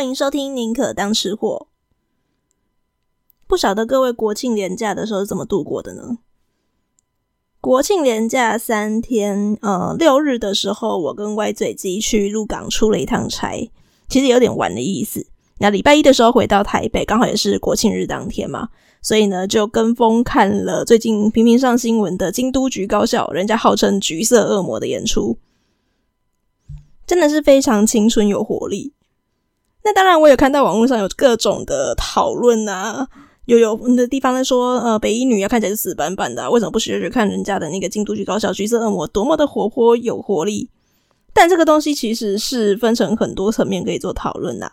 欢迎收听《宁可当吃货》。不晓得各位国庆连假的时候是怎么度过的呢？国庆连假三天，呃，六日的时候，我跟歪嘴鸡去鹿港出了一趟差，其实有点玩的意思。那礼拜一的时候回到台北，刚好也是国庆日当天嘛，所以呢就跟风看了最近频频上新闻的京都局高校，人家号称“橘色恶魔”的演出，真的是非常青春有活力。那当然，我有看到网络上有各种的讨论啊，有有的地方在说，呃，北一女要看起来是死板板的，为什么不学学看人家的那个京都剧高校橘色恶魔多么的活泼有活力？但这个东西其实是分成很多层面可以做讨论的。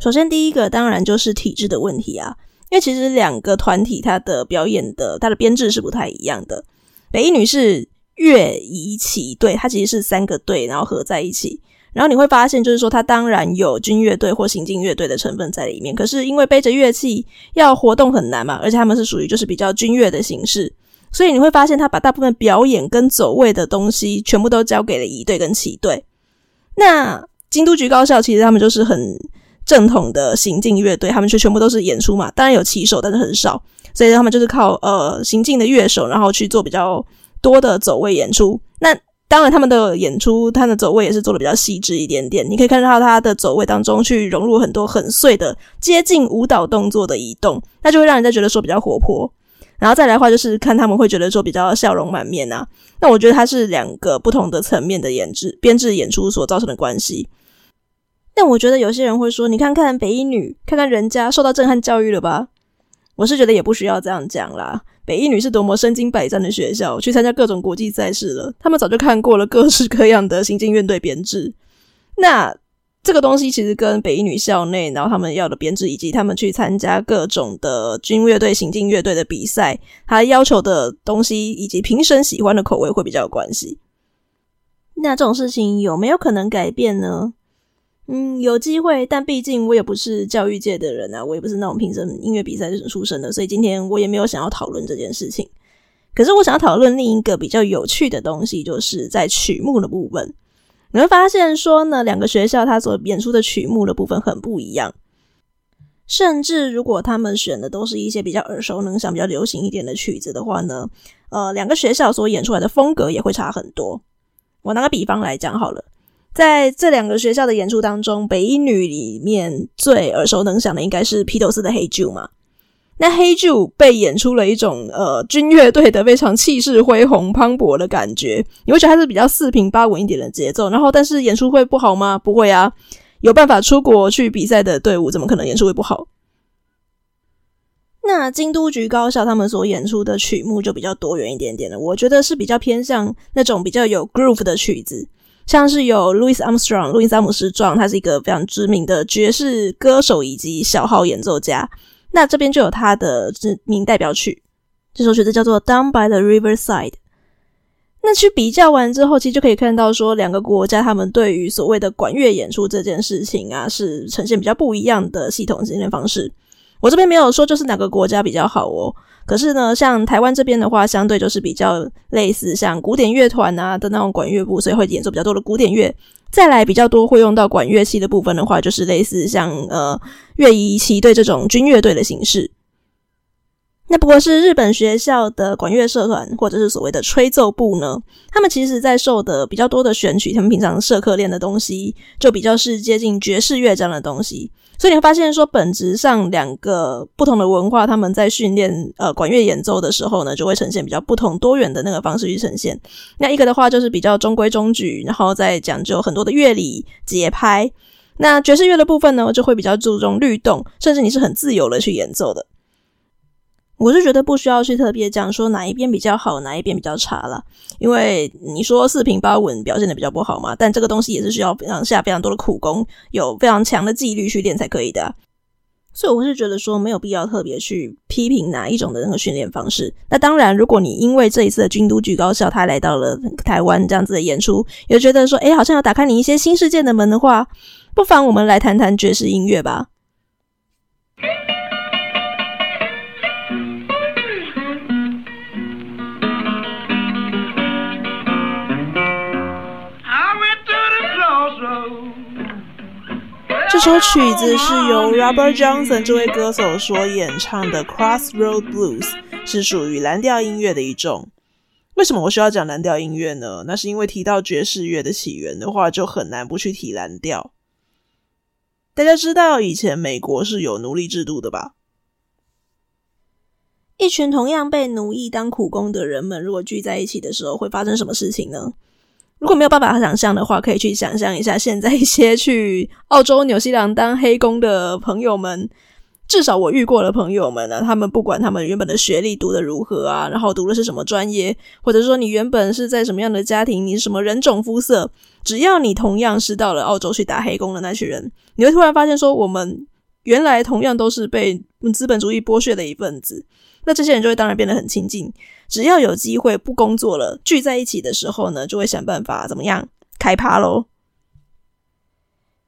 首先，第一个当然就是体制的问题啊，因为其实两个团体它的表演的它的编制是不太一样的。北一女是乐仪旗队，它其实是三个队然后合在一起。然后你会发现，就是说，它当然有军乐队或行进乐队的成分在里面。可是因为背着乐器要活动很难嘛，而且他们是属于就是比较军乐的形式，所以你会发现他把大部分表演跟走位的东西全部都交给了仪队跟旗队。那京都局高校其实他们就是很正统的行进乐队，他们却全部都是演出嘛，当然有旗手，但是很少，所以他们就是靠呃行进的乐手，然后去做比较多的走位演出。那当然，他们的演出，他的走位也是做的比较细致一点点。你可以看到他的走位当中去融入很多很碎的接近舞蹈动作的移动，那就会让人家觉得说比较活泼。然后再来的话，就是看他们会觉得说比较笑容满面啊。那我觉得它是两个不同的层面的演制编制演出所造成的关系。但我觉得有些人会说，你看看北一女，看看人家受到震撼教育了吧？我是觉得也不需要这样讲啦。北一女是多么身经百战的学校，去参加各种国际赛事了。他们早就看过了各式各样的行进乐队编制。那这个东西其实跟北一女校内，然后他们要的编制，以及他们去参加各种的军乐队、行进乐队的比赛，他要求的东西以及评审喜欢的口味会比较有关系。那这种事情有没有可能改变呢？嗯，有机会，但毕竟我也不是教育界的人啊，我也不是那种评审音乐比赛出身的，所以今天我也没有想要讨论这件事情。可是我想要讨论另一个比较有趣的东西，就是在曲目的部分，你会发现说呢，两个学校它所演出的曲目的部分很不一样，甚至如果他们选的都是一些比较耳熟能详、比较流行一点的曲子的话呢，呃，两个学校所演出来的风格也会差很多。我拿个比方来讲好了。在这两个学校的演出当中，北一女里面最耳熟能详的应该是披头士的《Hey Jude》嘛。那《Hey Jude》被演出了一种呃军乐队的非常气势恢宏、磅礴的感觉，你会觉得它是比较四平八稳一点的节奏。然后，但是演出会不好吗？不会啊，有办法出国去比赛的队伍，怎么可能演出会不好？那京都局高校他们所演出的曲目就比较多元一点点的，我觉得是比较偏向那种比较有 groove 的曲子。像是有 Louis Armstrong，路易斯·阿姆斯壮，他是一个非常知名的爵士歌手以及小号演奏家。那这边就有他的知名代表曲，这首曲子叫做《Down by the Riverside》。那去比较完之后，其实就可以看到说，两个国家他们对于所谓的管乐演出这件事情啊，是呈现比较不一样的系统训练方式。我这边没有说就是哪个国家比较好哦。可是呢，像台湾这边的话，相对就是比较类似像古典乐团啊的那种管乐部，所以会演奏比较多的古典乐。再来比较多会用到管乐器的部分的话，就是类似像呃乐仪旗队这种军乐队的形式。那不过是日本学校的管乐社团或者是所谓的吹奏部呢，他们其实在受的比较多的选曲，他们平常社课练的东西就比较是接近爵士乐这样的东西。所以你会发现说，本质上两个不同的文化，他们在训练呃管乐演奏的时候呢，就会呈现比较不同多元的那个方式去呈现。那一个的话就是比较中规中矩，然后再讲究很多的乐理节拍。那爵士乐的部分呢，就会比较注重律动，甚至你是很自由的去演奏的。我是觉得不需要去特别讲说哪一边比较好，哪一边比较差了，因为你说四平八稳表现的比较不好嘛，但这个东西也是需要非常下非常多的苦功，有非常强的纪律去练才可以的。所以我是觉得说没有必要特别去批评哪一种的那个训练方式。那当然，如果你因为这一次的军都剧高校他来到了台湾这样子的演出，有觉得说诶，好像要打开你一些新世界的门的话，不妨我们来谈谈爵士音乐吧。首曲子是由 Robert Johnson 这位歌手所演唱的《Crossroad Blues》，是属于蓝调音乐的一种。为什么我需要讲蓝调音乐呢？那是因为提到爵士乐的起源的话，就很难不去提蓝调。大家知道以前美国是有奴隶制度的吧？一群同样被奴役当苦工的人们，如果聚在一起的时候，会发生什么事情呢？如果没有办法想象的话，可以去想象一下，现在一些去澳洲、纽西兰当黑工的朋友们，至少我遇过的朋友们呢，他们不管他们原本的学历读的如何啊，然后读的是什么专业，或者说你原本是在什么样的家庭，你什么人种肤色，只要你同样是到了澳洲去打黑工的那群人，你会突然发现说，我们原来同样都是被 资本主义剥削的一份子。那这些人就会当然变得很亲近，只要有机会不工作了，聚在一起的时候呢，就会想办法怎么样开趴喽。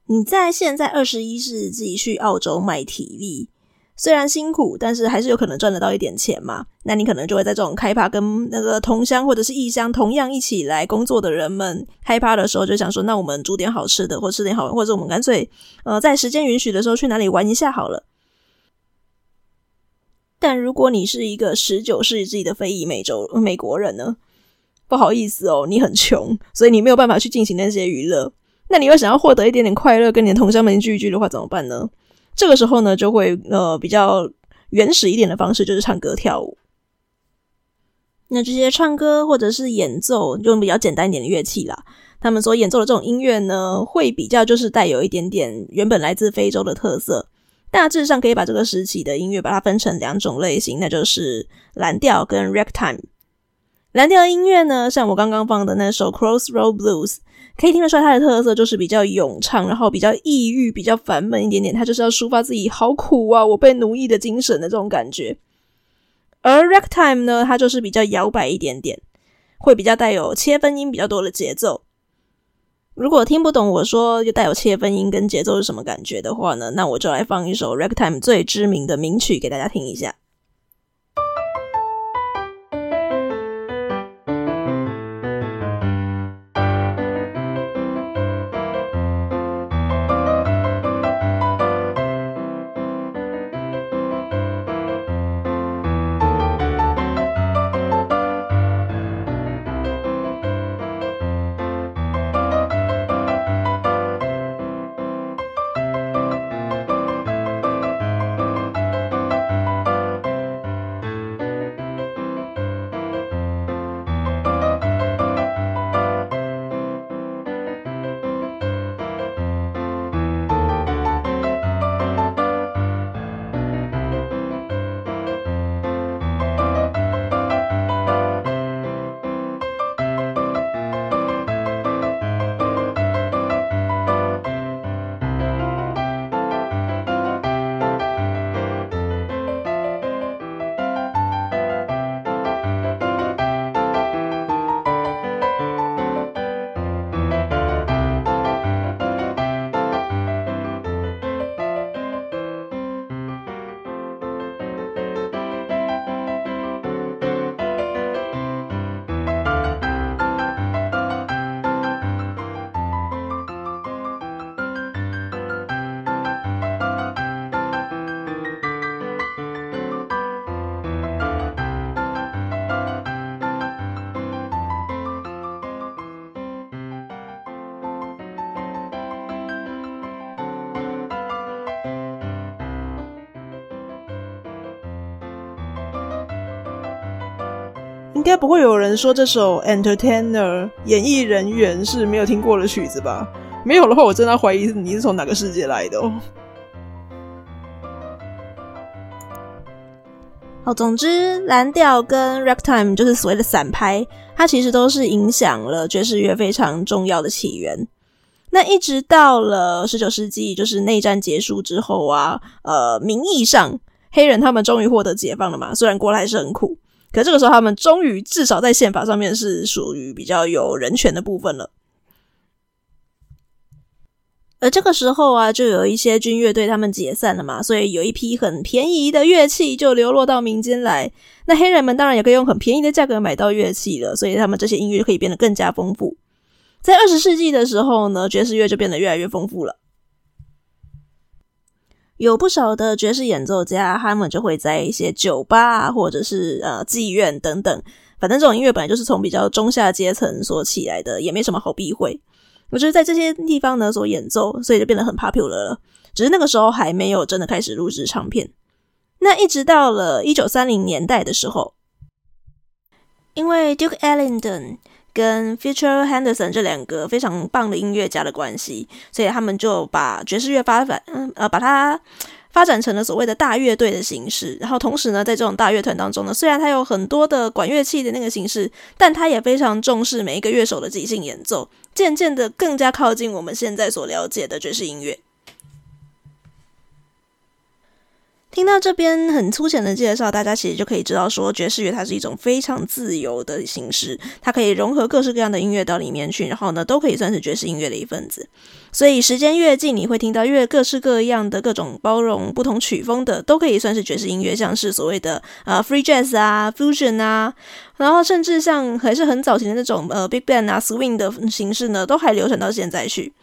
你在现在二十一世纪去澳洲卖体力，虽然辛苦，但是还是有可能赚得到一点钱嘛。那你可能就会在这种开趴跟那个同乡或者是异乡同样一起来工作的人们开趴的时候，就想说，那我们煮点好吃的，或吃点好玩，或者我们干脆呃在时间允许的时候去哪里玩一下好了。但如果你是一个十九世纪的非裔美洲美国人呢？不好意思哦，你很穷，所以你没有办法去进行那些娱乐。那你又想要获得一点点快乐，跟你的同乡们聚一聚的话，怎么办呢？这个时候呢，就会呃比较原始一点的方式，就是唱歌跳舞。那这些唱歌或者是演奏，用比较简单一点的乐器啦，他们所演奏的这种音乐呢，会比较就是带有一点点原本来自非洲的特色。大致上可以把这个时期的音乐把它分成两种类型，那就是蓝调跟 ragtime。蓝调音乐呢，像我刚刚放的那首 Crossroad Blues，可以听得出来它的特色就是比较咏唱，然后比较抑郁、比较烦闷一点点，它就是要抒发自己好苦啊，我被奴役的精神的这种感觉。而 ragtime 呢，它就是比较摇摆一点点，会比较带有切分音比较多的节奏。如果听不懂我说就带有切分音跟节奏是什么感觉的话呢，那我就来放一首 Ragtime 最知名的名曲给大家听一下。应该不会有人说这首《Entertainer》演艺人员是没有听过的曲子吧？没有的话，我真的怀疑你是从哪个世界来的哦。好，总之，蓝调跟 Ragtime 就是所谓的散拍，它其实都是影响了爵士乐非常重要的起源。那一直到了十九世纪，就是内战结束之后啊，呃，名义上黑人他们终于获得解放了嘛，虽然过得还是很苦。可这个时候，他们终于至少在宪法上面是属于比较有人权的部分了。而这个时候啊，就有一些军乐队他们解散了嘛，所以有一批很便宜的乐器就流落到民间来。那黑人们当然也可以用很便宜的价格买到乐器了，所以他们这些音乐就可以变得更加丰富。在二十世纪的时候呢，爵士乐就变得越来越丰富了。有不少的爵士演奏家，他们就会在一些酒吧或者是呃妓院等等，反正这种音乐本来就是从比较中下阶层所起来的，也没什么好避讳。我觉得在这些地方呢所演奏，所以就变得很 popular 了。只是那个时候还没有真的开始录制唱片。那一直到了一九三零年代的时候，因为 Duke Ellington。跟 Future Henderson 这两个非常棒的音乐家的关系，所以他们就把爵士乐发展，嗯呃，把它发展成了所谓的大乐队的形式。然后同时呢，在这种大乐团当中呢，虽然它有很多的管乐器的那个形式，但它也非常重视每一个乐手的即兴演奏，渐渐的更加靠近我们现在所了解的爵士音乐。听到这边很粗浅的介绍，大家其实就可以知道说，爵士乐它是一种非常自由的形式，它可以融合各式各样的音乐到里面去，然后呢，都可以算是爵士音乐的一份子。所以时间越近，你会听到越各式各样的各种包容不同曲风的，都可以算是爵士音乐，像是所谓的呃 free jazz 啊，fusion 啊，然后甚至像还是很早前的那种呃 big band 啊，swing 的形式呢，都还流传到现在去。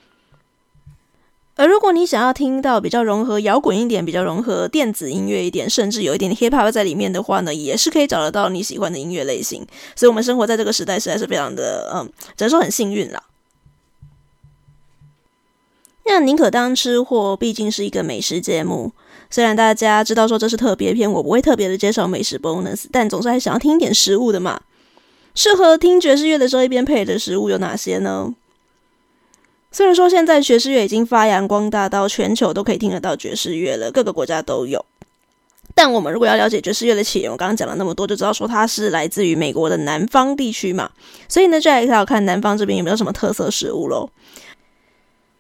而如果你想要听到比较融合摇滚一点、比较融合电子音乐一点，甚至有一点 hip hop 在里面的话呢，也是可以找得到你喜欢的音乐类型。所以，我们生活在这个时代实在是非常的，嗯，只能说很幸运啦。那宁可当吃货，毕竟是一个美食节目。虽然大家知道说这是特别篇，我不会特别的介绍美食 bonus，但总是还想要听一点食物的嘛。适合听爵士乐的时候一边配的食物有哪些呢？虽然说现在爵士乐已经发扬光大到全球都可以听得到爵士乐了，各个国家都有。但我们如果要了解爵士乐的起源，我刚刚讲了那么多，就知道说它是来自于美国的南方地区嘛。所以呢，就来要看南方这边有没有什么特色食物喽。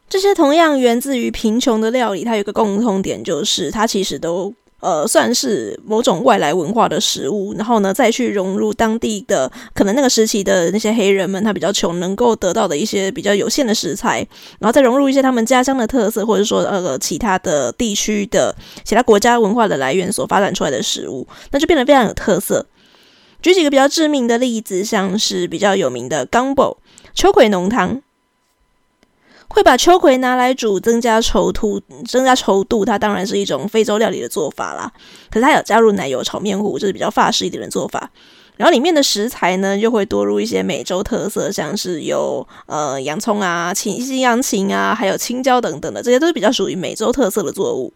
这些同样源自于贫穷的料理，它有一个共通点，就是它其实都。呃，算是某种外来文化的食物，然后呢，再去融入当地的可能那个时期的那些黑人们，他比较穷，能够得到的一些比较有限的食材，然后再融入一些他们家乡的特色，或者说呃其他的地区的其他国家文化的来源所发展出来的食物，那就变得非常有特色。举几个比较知名的例子，像是比较有名的 Gumbo 秋葵浓汤。会把秋葵拿来煮，增加稠度，增加稠度，它当然是一种非洲料理的做法啦。可是它有加入奶油炒面糊，这是比较法式一点的做法。然后里面的食材呢，又会多入一些美洲特色，像是有呃洋葱啊、青西洋芹啊，还有青椒等等的，这些都是比较属于美洲特色的作物。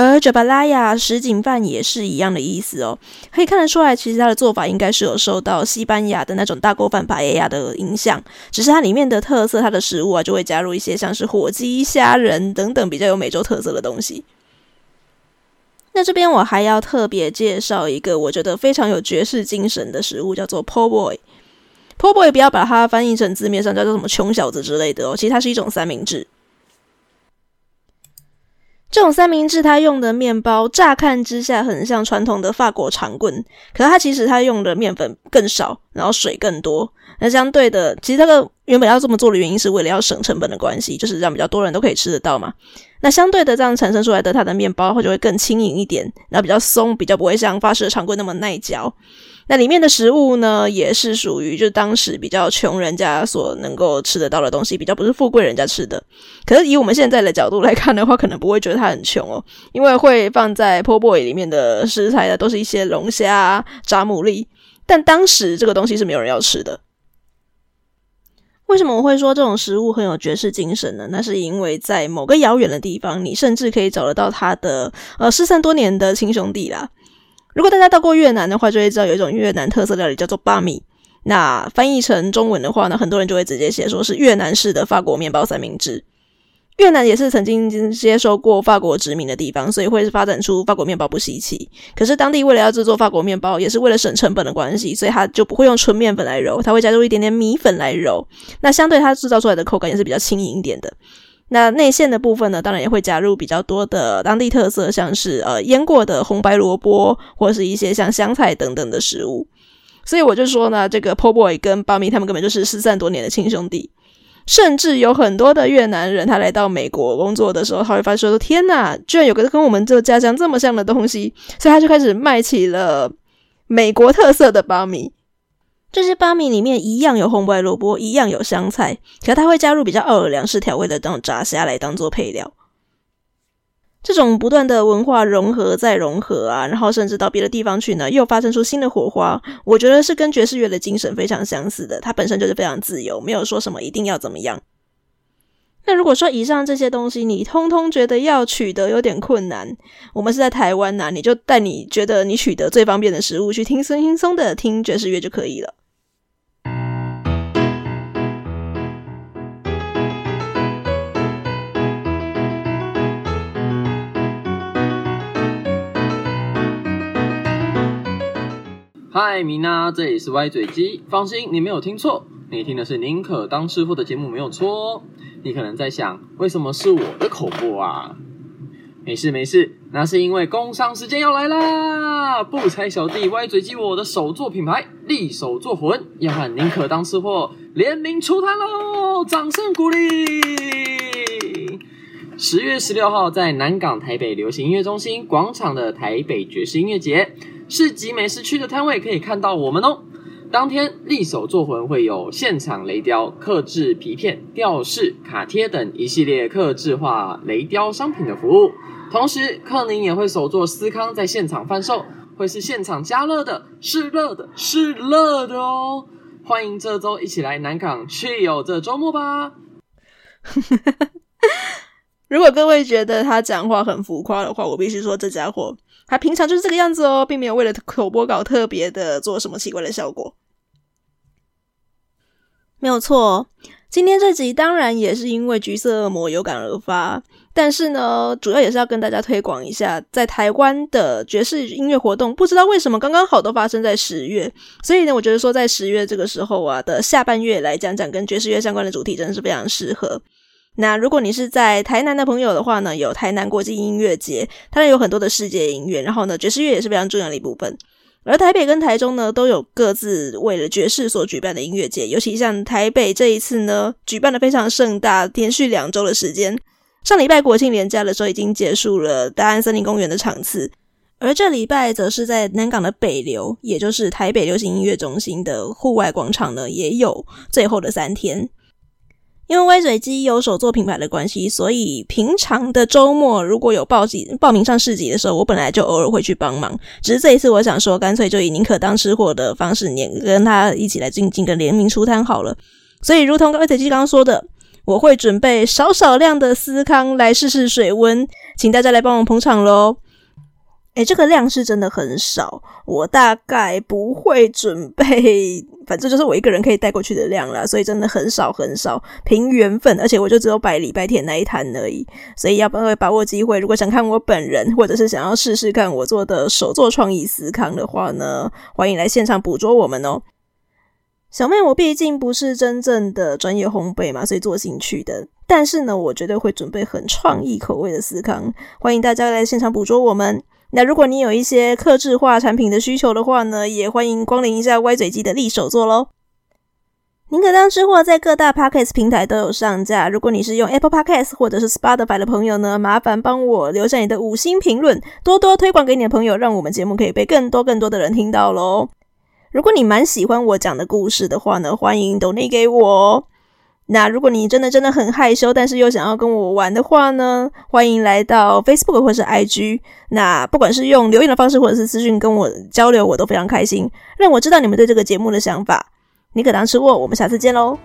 而 Jambalaya 什锦饭也是一样的意思哦，可以看得出来，其实它的做法应该是有受到西班牙的那种大锅饭帕耶亚的影响，只是它里面的特色，它的食物啊就会加入一些像是火鸡、虾仁等等比较有美洲特色的东西。那这边我还要特别介绍一个我觉得非常有爵士精神的食物，叫做 Po' Boy。Po' Boy 不要把它翻译成字面上叫做什么穷小子之类的哦，其实它是一种三明治。这种三明治，它用的面包，乍看之下很像传统的法国长棍，可是它其实它用的面粉更少，然后水更多。那相对的，其实它的原本要这么做的原因是为了要省成本的关系，就是让比较多人都可以吃得到嘛。那相对的，这样产生出来的它的面包，它就会更轻盈一点，然后比较松，比较不会像法式的长棍那么耐嚼。那里面的食物呢，也是属于就当时比较穷人家所能够吃得到的东西，比较不是富贵人家吃的。可是以我们现在的角度来看的话，可能不会觉得它很穷哦，因为会放在 Po' Boy 里面的食材的都是一些龙虾、炸牡蛎，但当时这个东西是没有人要吃的。为什么我会说这种食物很有爵士精神呢？那是因为在某个遥远的地方，你甚至可以找得到它的呃失散多年的亲兄弟啦。如果大家到过越南的话，就会知道有一种越南特色料理叫做巴米。那翻译成中文的话呢，很多人就会直接写说是越南式的法国面包三明治。越南也是曾经接受过法国殖民的地方，所以会发展出法国面包不稀奇。可是当地为了要制作法国面包，也是为了省成本的关系，所以它就不会用纯面粉来揉，它会加入一点点米粉来揉。那相对它制造出来的口感也是比较轻盈一点的。那内馅的部分呢，当然也会加入比较多的当地特色，像是呃腌过的红白萝卜，或是一些像香菜等等的食物。所以我就说呢，这个 Po Boy 跟巴米他们根本就是失散多年的亲兄弟。甚至有很多的越南人，他来到美国工作的时候，他会发现说：“天哪，居然有个跟我们这家乡这么像的东西！”所以他就开始卖起了美国特色的苞米。这些巴米里面一样有红白萝卜，一样有香菜，可它会加入比较奥尔良式调味的这种炸虾来当做配料。这种不断的文化融合再融合啊，然后甚至到别的地方去呢，又发生出新的火花。我觉得是跟爵士乐的精神非常相似的，它本身就是非常自由，没有说什么一定要怎么样。那如果说以上这些东西你通通觉得要取得有点困难，我们是在台湾呐、啊，你就带你觉得你取得最方便的食物去听轻松的听爵士乐就可以了。嗨，米娜，这里是歪嘴鸡。放心，你没有听错，你听的是宁可当吃货的节目，没有错。你可能在想，为什么是我的口播啊？没事没事，那是因为工商时间要来啦！不拆小弟歪嘴鸡，我的手作品牌力手作魂要和宁可当吃货联名出摊喽！掌声鼓励！十月十六号在南港台北流行音乐中心广场的台北爵士音乐节。市集美食区的摊位可以看到我们哦。当天力手作魂会有现场雷雕、刻制皮片、吊饰、卡贴等一系列刻制化雷雕商品的服务。同时，克宁也会手做司康在现场贩售，会是现场加热的，是热的，是热的哦。欢迎这周一起来南港去有这周末吧。如果各位觉得他讲话很浮夸的话，我必须说这家伙。他平常就是这个样子哦，并没有为了口播稿特别的做什么奇怪的效果。没有错，今天这集当然也是因为橘色恶魔有感而发，但是呢，主要也是要跟大家推广一下，在台湾的爵士音乐活动，不知道为什么刚刚好都发生在十月，所以呢，我觉得说在十月这个时候啊的下半月来讲讲跟爵士乐相关的主题，真的是非常适合。那如果你是在台南的朋友的话呢，有台南国际音乐节，它有很多的世界音乐，然后呢，爵士乐也是非常重要的一部分。而台北跟台中呢，都有各自为了爵士所举办的音乐节，尤其像台北这一次呢，举办的非常盛大，连续两周的时间。上礼拜国庆连假的时候已经结束了大安森林公园的场次，而这礼拜则是在南港的北流，也就是台北流行音乐中心的户外广场呢，也有最后的三天。因为歪嘴鸡有手作品牌的关系，所以平常的周末如果有报集报名上市集的时候，我本来就偶尔会去帮忙。只是这一次，我想说，干脆就以宁可当吃货的方式，连跟他一起来进行个联名出摊好了。所以，如同歪嘴鸡刚刚说的，我会准备少少量的司康来试试水温，请大家来帮我捧场喽。诶，这个量是真的很少，我大概不会准备，反正就是我一个人可以带过去的量啦，所以真的很少很少，凭缘分，而且我就只有摆礼拜天那一摊而已，所以要不要把握机会？如果想看我本人，或者是想要试试看我做的手作创意司康的话呢，欢迎来现场捕捉我们哦。小妹，我毕竟不是真正的专业烘焙嘛，所以做兴趣的，但是呢，我绝对会准备很创意口味的司康，欢迎大家来现场捕捉我们。那如果你有一些客制化产品的需求的话呢，也欢迎光临一下歪嘴鸡的力手作喽。宁可当吃货在各大 Podcast 平台都有上架。如果你是用 Apple Podcast 或者是 Spotify 的朋友呢，麻烦帮我留下你的五星评论，多多推广给你的朋友，让我们节目可以被更多更多的人听到喽。如果你蛮喜欢我讲的故事的话呢，欢迎 donate 给我。那如果你真的真的很害羞，但是又想要跟我玩的话呢，欢迎来到 Facebook 或是 IG。那不管是用留言的方式，或者是私讯跟我交流，我都非常开心，让我知道你们对这个节目的想法。你可当吃货，我们下次见喽。